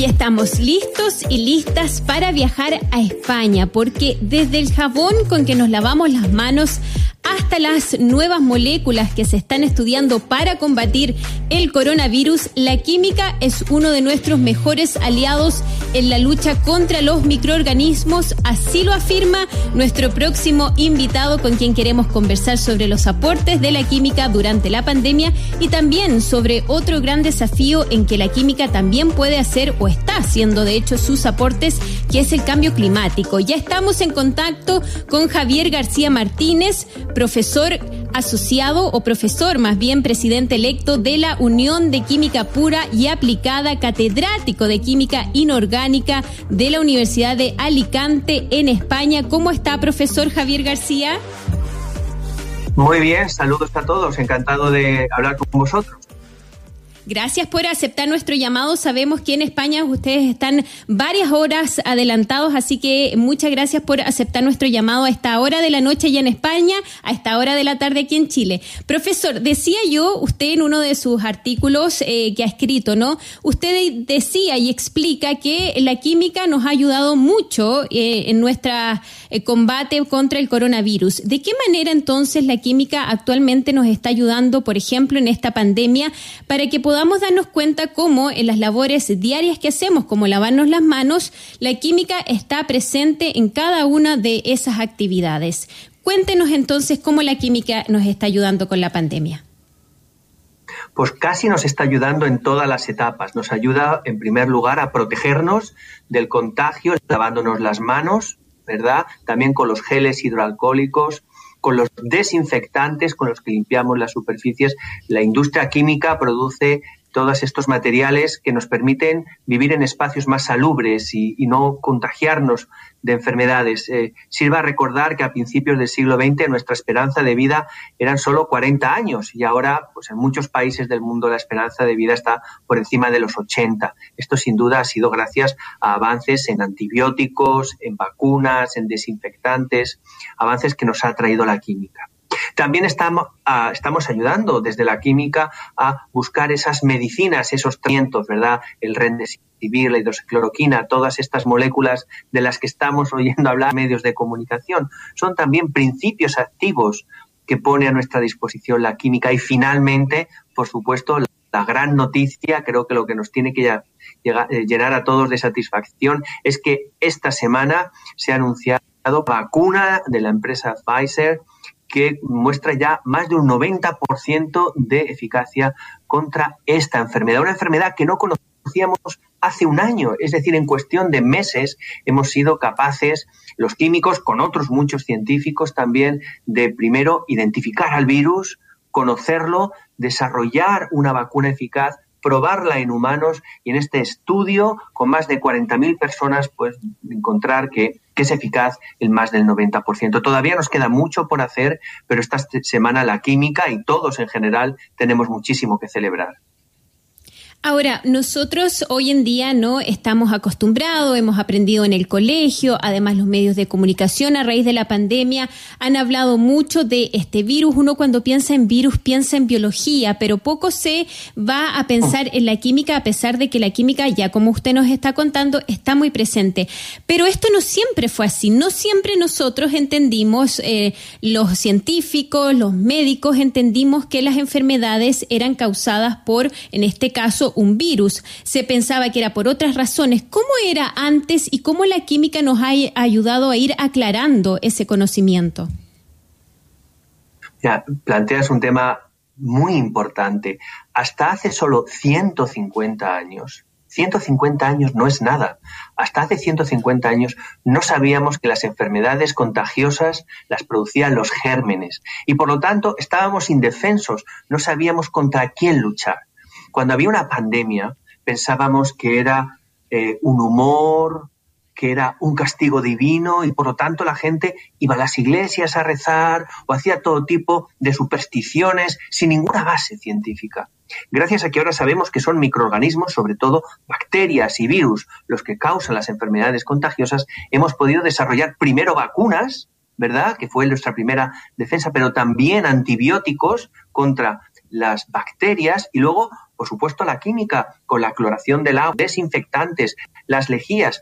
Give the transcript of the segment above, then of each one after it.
aquí estamos listos y listas para viajar a España, porque desde el jabón con que nos lavamos las manos hasta las nuevas moléculas que se están estudiando para combatir el coronavirus, la química es uno de nuestros mejores aliados en la lucha contra los microorganismos, así lo afirma nuestro próximo invitado con quien queremos conversar sobre los aportes de la química durante la pandemia y también sobre otro gran desafío en que la química también puede hacer o está haciendo de hecho sus aportes, que es el cambio climático. Ya estamos en contacto con Javier García Martínez, profesor asociado o profesor más bien presidente electo de la Unión de Química Pura y Aplicada, catedrático de Química Inorgánica de la Universidad de Alicante en España. ¿Cómo está, profesor Javier García? Muy bien, saludos a todos, encantado de hablar con vosotros. Gracias por aceptar nuestro llamado. Sabemos que en España ustedes están varias horas adelantados, así que muchas gracias por aceptar nuestro llamado a esta hora de la noche ya en España, a esta hora de la tarde aquí en Chile. Profesor, decía yo, usted en uno de sus artículos eh, que ha escrito, ¿no? Usted decía y explica que la química nos ha ayudado mucho eh, en nuestro eh, combate contra el coronavirus. ¿De qué manera entonces la química actualmente nos está ayudando, por ejemplo, en esta pandemia, para que podamos darnos cuenta cómo en las labores diarias que hacemos, como lavarnos las manos, la química está presente en cada una de esas actividades. Cuéntenos entonces cómo la química nos está ayudando con la pandemia. Pues casi nos está ayudando en todas las etapas. Nos ayuda, en primer lugar, a protegernos del contagio, lavándonos las manos, ¿verdad? También con los geles hidroalcohólicos, con los desinfectantes con los que limpiamos las superficies. La industria química produce todos estos materiales que nos permiten vivir en espacios más salubres y, no contagiarnos de enfermedades. Eh, sirva recordar que a principios del siglo XX nuestra esperanza de vida eran solo 40 años y ahora, pues en muchos países del mundo la esperanza de vida está por encima de los 80. Esto sin duda ha sido gracias a avances en antibióticos, en vacunas, en desinfectantes, avances que nos ha traído la química. También estamos, ah, estamos ayudando desde la química a buscar esas medicinas, esos tratamientos, ¿verdad? El remdesivir, la hidroxicloroquina, todas estas moléculas de las que estamos oyendo hablar en medios de comunicación, son también principios activos que pone a nuestra disposición la química. Y finalmente, por supuesto, la gran noticia, creo que lo que nos tiene que eh, llenar a todos de satisfacción es que esta semana se ha anunciado vacuna de la empresa Pfizer que muestra ya más de un 90% de eficacia contra esta enfermedad. Una enfermedad que no conocíamos hace un año, es decir, en cuestión de meses hemos sido capaces, los químicos, con otros muchos científicos también, de primero identificar al virus, conocerlo, desarrollar una vacuna eficaz probarla en humanos y en este estudio con más de 40.000 personas pues encontrar que, es eficaz en más del 90%. Todavía nos queda mucho por hacer, pero esta semana la química y todos en general tenemos muchísimo que celebrar. Ahora, nosotros hoy en día no estamos acostumbrados, hemos aprendido en el colegio, además los medios de comunicación a raíz de la pandemia han hablado mucho de este virus. Uno cuando piensa en virus piensa en biología, pero poco se va a pensar en la química a pesar de que la química, ya como usted nos está contando, está muy presente. Pero esto no siempre fue así, no siempre nosotros entendimos, eh, los científicos, los médicos entendimos que las enfermedades eran causadas por, en este caso, un virus. Se pensaba que era por otras razones. ¿Cómo era antes y cómo la química nos ha ayudado a ir aclarando ese conocimiento? Planteas un tema muy importante. Hasta hace solo 150 años, 150 años no es nada. Hasta hace 150 años no sabíamos que las enfermedades contagiosas las producían los gérmenes y por lo tanto estábamos indefensos, no sabíamos contra quién luchar. Cuando había una pandemia, pensábamos que era eh, un humor, que era un castigo divino y por lo tanto la gente iba a las iglesias a rezar o hacía todo tipo de supersticiones sin ninguna base científica. Gracias a que ahora sabemos que son microorganismos, sobre todo bacterias y virus, los que causan las enfermedades contagiosas, hemos podido desarrollar primero vacunas, ¿verdad? Que fue nuestra primera defensa, pero también antibióticos contra las bacterias y luego por supuesto, la química con la cloración del agua, desinfectantes, las lejías,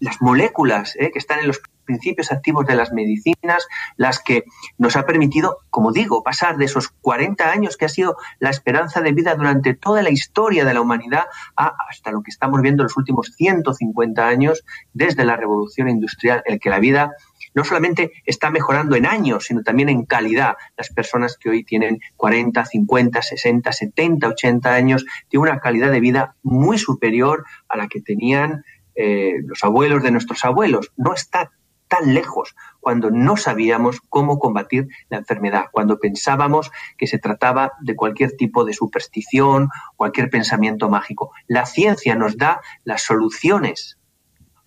las moléculas ¿eh? que están en los principios activos de las medicinas, las que nos ha permitido, como digo, pasar de esos 40 años que ha sido la esperanza de vida durante toda la historia de la humanidad a hasta lo que estamos viendo en los últimos 150 años desde la revolución industrial, en que la vida no solamente está mejorando en años, sino también en calidad. Las personas que hoy tienen 40, 50, 60, 70, 80 años tienen una calidad de vida muy superior a la que tenían eh, los abuelos de nuestros abuelos. No está tan lejos cuando no sabíamos cómo combatir la enfermedad, cuando pensábamos que se trataba de cualquier tipo de superstición, cualquier pensamiento mágico. La ciencia nos da las soluciones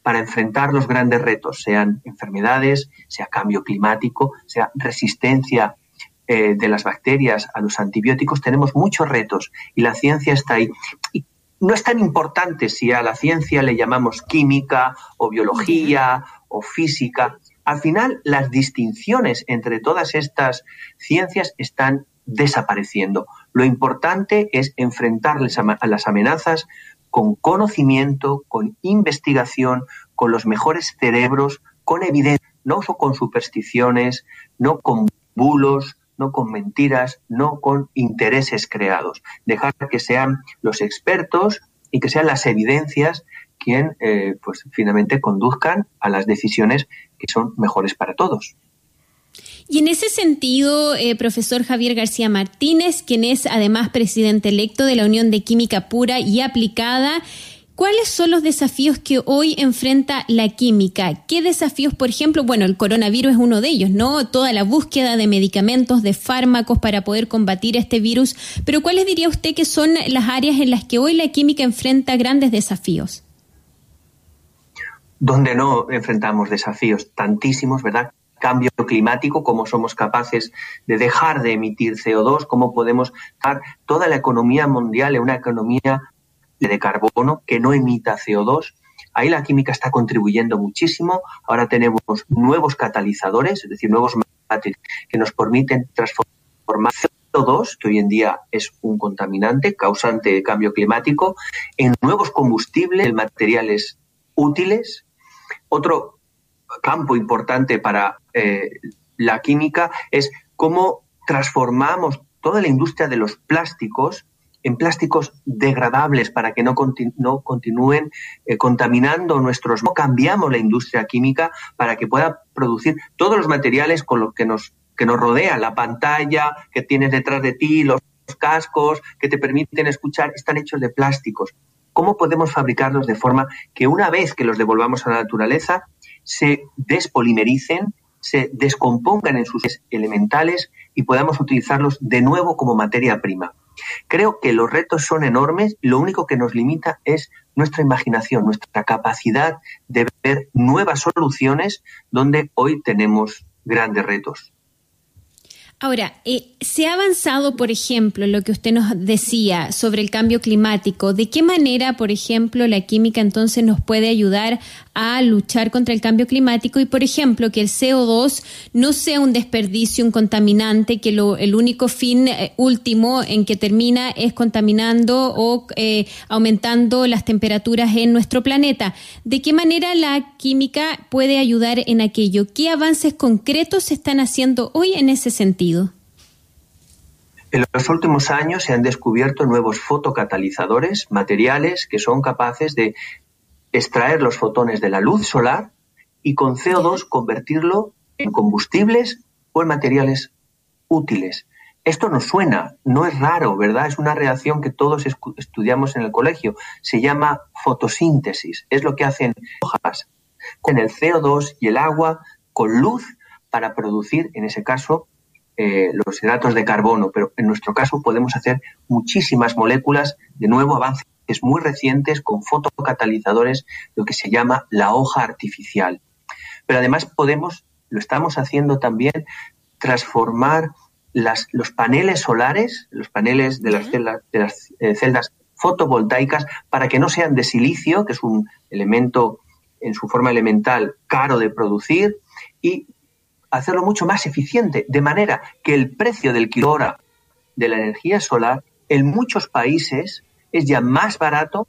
para enfrentar los grandes retos, sean enfermedades, sea cambio climático, sea resistencia eh, de las bacterias a los antibióticos. Tenemos muchos retos y la ciencia está ahí. No es tan importante si a la ciencia le llamamos química o biología o física. Al final, las distinciones entre todas estas ciencias están desapareciendo. Lo importante es enfrentarles a las amenazas con conocimiento, con investigación, con los mejores cerebros, con evidencia, no con supersticiones, no con bulos, no con mentiras, no con intereses creados. Dejar que sean los expertos y que sean las evidencias quien eh, pues finalmente conduzcan a las decisiones que son mejores para todos. Y en ese sentido, eh, profesor Javier García Martínez, quien es además presidente electo de la Unión de Química Pura y Aplicada, ¿Cuáles son los desafíos que hoy enfrenta la química? ¿Qué desafíos, por ejemplo? Bueno, el coronavirus es uno de ellos, ¿no? Toda la búsqueda de medicamentos, de fármacos para poder combatir este virus. Pero ¿cuáles diría usted que son las áreas en las que hoy la química enfrenta grandes desafíos? Donde no enfrentamos desafíos tantísimos, ¿verdad? Cambio climático, cómo somos capaces de dejar de emitir CO2, cómo podemos dar toda la economía mundial en una economía de carbono que no emita CO2. Ahí la química está contribuyendo muchísimo. Ahora tenemos nuevos catalizadores, es decir, nuevos materiales que nos permiten transformar CO2, que hoy en día es un contaminante causante de cambio climático, en nuevos combustibles, en materiales útiles. Otro campo importante para eh, la química es cómo transformamos toda la industria de los plásticos en plásticos degradables para que no, continúen eh, contaminando nuestros. No cambiamos la industria química para que pueda producir todos los materiales con los que nos, que nos rodea, la pantalla que tienes detrás de ti, los cascos que te permiten escuchar, están hechos de plásticos. ¿Cómo podemos fabricarlos de forma que una vez que los devolvamos a la naturaleza se despolimericen, se descompongan en sus elementales y podamos utilizarlos de nuevo como materia prima? Creo que los retos son enormes, lo único que nos limita es nuestra imaginación, nuestra capacidad de ver nuevas soluciones donde hoy tenemos grandes retos. Ahora, eh, se ha avanzado, por ejemplo, lo que usted nos decía sobre el cambio climático. ¿De qué manera, por ejemplo, la química entonces nos puede ayudar a luchar contra el cambio climático y, por ejemplo, que el CO2 no sea un desperdicio, un contaminante, que lo, el único fin eh, último en que termina es contaminando o eh, aumentando las temperaturas en nuestro planeta. ¿De qué manera la química puede ayudar en aquello? ¿Qué avances concretos se están haciendo hoy en ese sentido? En los últimos años se han descubierto nuevos fotocatalizadores, materiales que son capaces de extraer los fotones de la luz solar y con CO2 convertirlo en combustibles o en materiales útiles. Esto nos suena, no es raro, ¿verdad? Es una reacción que todos estudiamos en el colegio. Se llama fotosíntesis. Es lo que hacen hojas con el CO2 y el agua con luz para producir, en ese caso, eh, los hidratos de carbono. Pero en nuestro caso podemos hacer muchísimas moléculas, de nuevo avance muy recientes con fotocatalizadores, lo que se llama la hoja artificial. Pero además podemos, lo estamos haciendo también, transformar las, los paneles solares, los paneles de las, celdas, de las eh, celdas fotovoltaicas, para que no sean de silicio, que es un elemento en su forma elemental caro de producir, y hacerlo mucho más eficiente, de manera que el precio del kilowatts de la energía solar en muchos países es ya más barato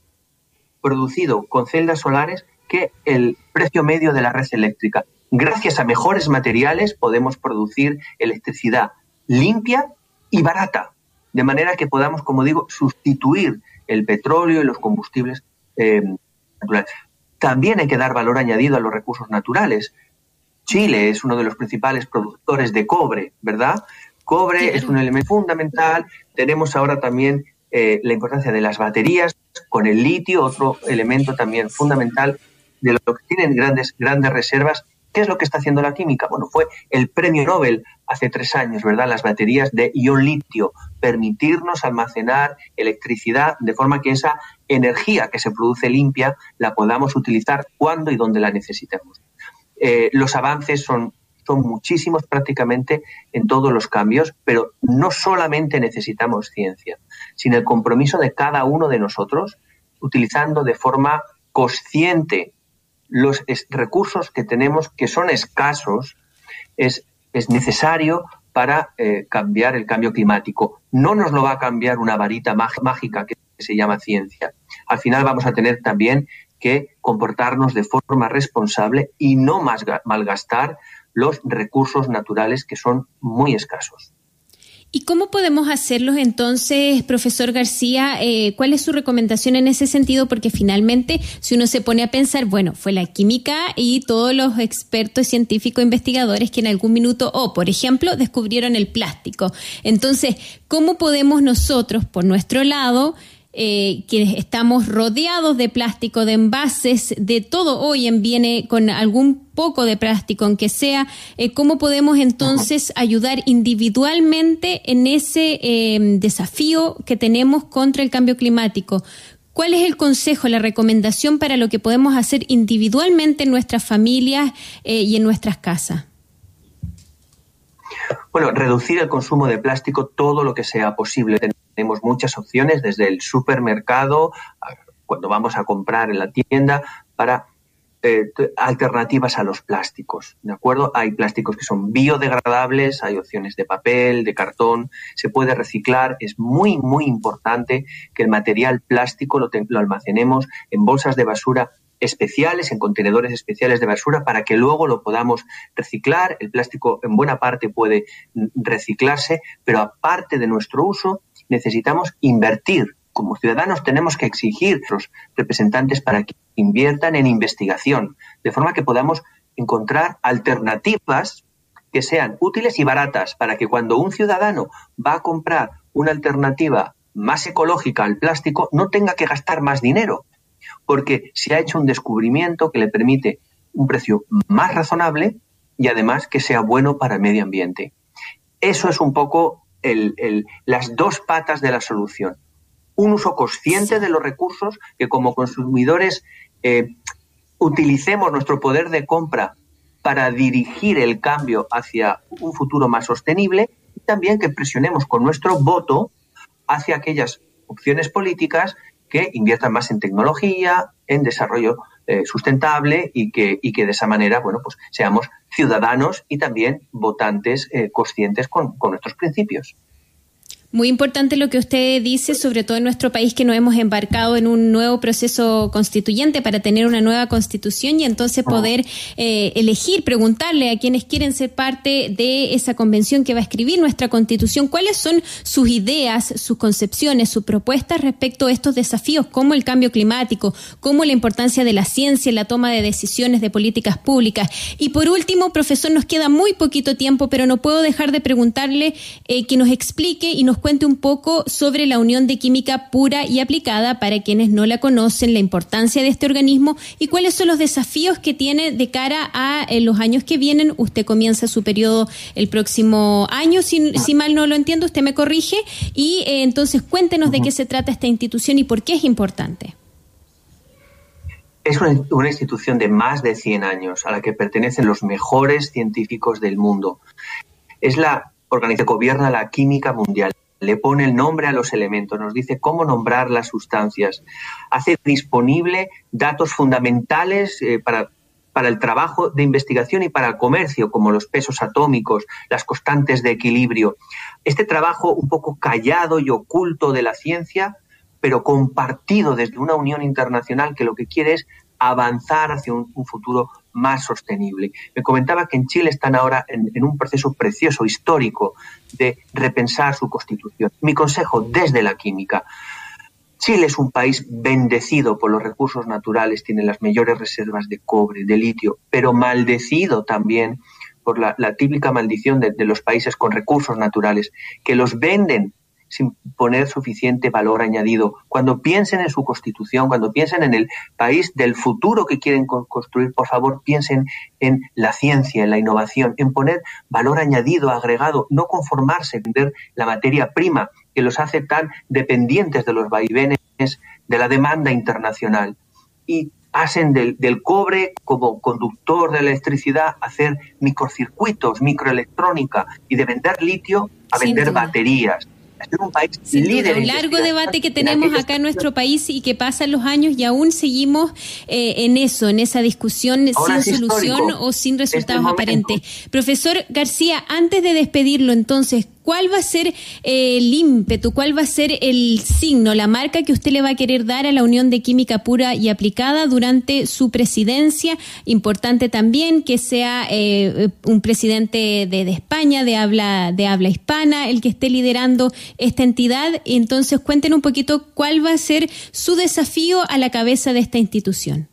producido con celdas solares que el precio medio de la red eléctrica. Gracias a mejores materiales podemos producir electricidad limpia y barata, de manera que podamos, como digo, sustituir el petróleo y los combustibles eh, naturales. También hay que dar valor añadido a los recursos naturales. Chile es uno de los principales productores de cobre, ¿verdad? Cobre es un elemento fundamental. Tenemos ahora también eh, la importancia de las baterías con el litio, otro elemento también fundamental de lo que tienen grandes, grandes reservas. ¿Qué es lo que está haciendo la química? Bueno, fue el premio Nobel hace tres años, ¿verdad? Las baterías de ion litio, permitirnos almacenar electricidad de forma que esa energía que se produce limpia la podamos utilizar cuando y donde la necesitemos. Eh, los avances son, son muchísimos prácticamente en todos los cambios, pero no solamente necesitamos ciencia, sino el compromiso de cada uno de nosotros utilizando de forma consciente los recursos que tenemos, que son escasos, es, es necesario para eh, cambiar el cambio climático. No nos lo va a cambiar una varita mágica que se llama ciencia. Al final vamos a tener también que comportarnos de forma responsable y no más malgastar los recursos naturales que son muy escasos. ¿Y cómo podemos hacerlos entonces, profesor García? Eh, ¿Cuál es su recomendación en ese sentido? Porque finalmente, si uno se pone a pensar, bueno, fue la química y todos los expertos científicos investigadores que en algún minuto, o por ejemplo, descubrieron el plástico. Entonces, ¿cómo podemos nosotros, por nuestro lado, eh, que estamos rodeados de plástico, de envases, de todo hoy en viene con algún poco de plástico, aunque sea, eh, ¿cómo podemos entonces ayudar individualmente en ese em, desafío que tenemos contra el cambio climático? ¿Cuál es el consejo, la recomendación para lo que podemos hacer individualmente en nuestras familias eh, y en nuestras casas? Bueno, reducir el consumo de plástico todo lo que sea posible. Tenemos muchas opciones desde el supermercado, cuando vamos a comprar en la tienda, para eh, alternativas a los plásticos, ¿de acuerdo? Hay plásticos que son biodegradables, hay opciones de papel, de cartón, se puede reciclar. Es muy, muy importante que el material plástico lo, lo almacenemos en bolsas de basura especiales, en contenedores especiales de basura, para que luego lo podamos reciclar. El plástico en buena parte puede reciclarse, pero aparte de nuestro uso, necesitamos invertir. Como ciudadanos tenemos que exigir a los representantes para que inviertan en investigación, de forma que podamos encontrar alternativas que sean útiles y baratas para que cuando un ciudadano va a comprar una alternativa más ecológica al plástico no tenga que gastar más dinero, porque se ha hecho un descubrimiento que le permite un precio más razonable y además que sea bueno para el medio ambiente. Eso es un poco las dos patas de la solución. Un uso consciente de los recursos, que como consumidores eh, utilicemos nuestro poder de compra para dirigir el cambio hacia un futuro más sostenible y también que presionemos con nuestro voto hacia aquellas opciones políticas que inviertan más en tecnología, en desarrollo eh, sustentable y que, y que de esa manera, bueno, pues seamos ciudadanos y también votantes eh, conscientes con, con nuestros principios. Muy importante lo que usted dice, sobre todo en nuestro país que nos hemos embarcado en un nuevo proceso constituyente para tener una nueva constitución y entonces poder eh, elegir, preguntarle a quienes quieren ser parte de esa convención que va a escribir nuestra constitución, cuáles son sus ideas, sus concepciones, sus propuestas respecto a estos desafíos, como el cambio climático, como la importancia de la ciencia en la toma de decisiones de políticas públicas. Y por último, profesor, nos queda muy poquito tiempo, pero no puedo dejar de preguntarle eh, que nos explique y nos cuente un poco sobre la Unión de Química Pura y Aplicada para quienes no la conocen, la importancia de este organismo y cuáles son los desafíos que tiene de cara a eh, los años que vienen. Usted comienza su periodo el próximo año, si, si mal no lo entiendo, usted me corrige. Y eh, entonces cuéntenos de qué se trata esta institución y por qué es importante. Es una, una, institución de más de 100 años a la que pertenecen los mejores científicos del mundo. Es la organización que gobierna la química mundial le pone el nombre a los elementos, nos dice cómo nombrar las sustancias, hace disponible datos fundamentales eh, para para el trabajo de investigación y para el comercio, como los pesos atómicos, las constantes de equilibrio. Este trabajo un poco callado y oculto de la ciencia, pero compartido desde una unión internacional que lo que quiere es avanzar hacia un, futuro más sostenible. Me comentaba que en Chile están ahora en, un proceso precioso, histórico, de repensar su constitución. Mi consejo desde la química, Chile es un país bendecido por los recursos naturales, tiene las mayores reservas de cobre, de litio, pero maldecido también por la, típica maldición de, los países con recursos naturales, que los venden sin poner suficiente valor añadido. Cuando piensen en su constitución, cuando piensen en el país del futuro que quieren construir, por favor, piensen en la ciencia, en la innovación, en poner valor añadido, agregado, no conformarse, vender la materia prima que los hace tan dependientes de los vaivenes de la demanda internacional. Y hacen del, cobre como conductor de electricidad hacer microcircuitos, microelectrónica y de vender litio a vender baterías un país líder. Un largo debate que tenemos acá en nuestro país y que pasan los años y aún seguimos eh, en eso, en esa discusión sin solución o sin resultados aparentes. Profesor García, antes de despedirlo entonces, ¿Cuál va a ser eh, el ímpetu, cuál va a ser el signo, la marca que usted le va a querer dar a la Unión de Química Pura y Aplicada durante su presidencia? Importante también que sea eh, un presidente de, España, de habla, de habla hispana, el que esté liderando esta entidad. Entonces, cuéntenos un poquito cuál va a ser su desafío a la cabeza de esta institución.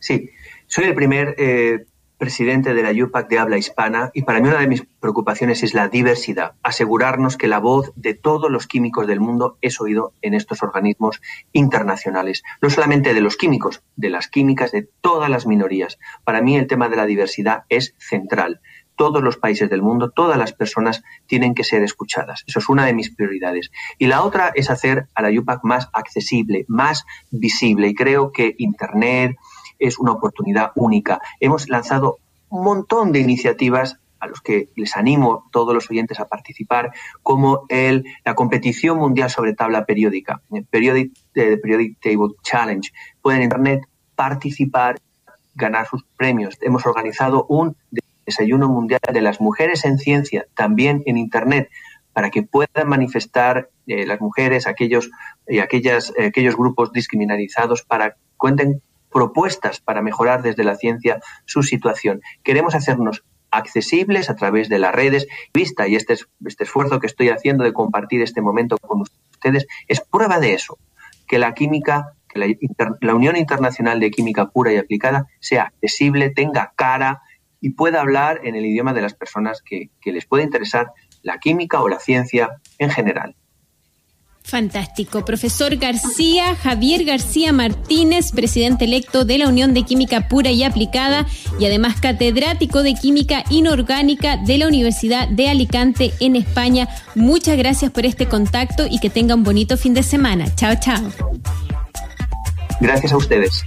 Sí, soy el primer eh, presidente de la UPAC de habla hispana y para mí una de mis preocupaciones es la diversidad, asegurarnos que la voz de todos los químicos del mundo es oído en estos organismos internacionales, no solamente de los químicos, de las químicas, de todas las minorías. Para mí el tema de la diversidad es central. Todos los países del mundo, todas las personas tienen que ser escuchadas. Eso es una de mis prioridades. Y la otra es hacer a la UPAC más accesible, más visible. Y creo que Internet, es una oportunidad única. Hemos lanzado un montón de iniciativas a los que les animo todos los oyentes a participar, como el, la competición mundial sobre tabla periódica, Periodic, eh, Periodic Table Challenge. Pueden en Internet participar, ganar sus premios. Hemos organizado un desayuno mundial de las mujeres en ciencia, también en Internet, para que puedan manifestar eh, las mujeres, aquellos, y aquellas, eh, aquellos grupos discriminalizados, para cuenten propuestas para mejorar desde la ciencia su situación. Queremos hacernos accesibles a través de las redes. Vista y este, este esfuerzo que estoy haciendo de compartir este momento con ustedes es prueba de eso, que la química, que la, Unión Internacional de Química Pura y Aplicada sea accesible, tenga cara y pueda hablar en el idioma de las personas que les puede interesar la química o la ciencia en general. Fantástico. Profesor García, Javier García Martínez, presidente electo de la Unión de Química Pura y Aplicada y además catedrático de Química Inorgánica de la Universidad de Alicante en España. Muchas gracias por este contacto y que tenga un bonito fin de semana. Chao, chao. Gracias a ustedes.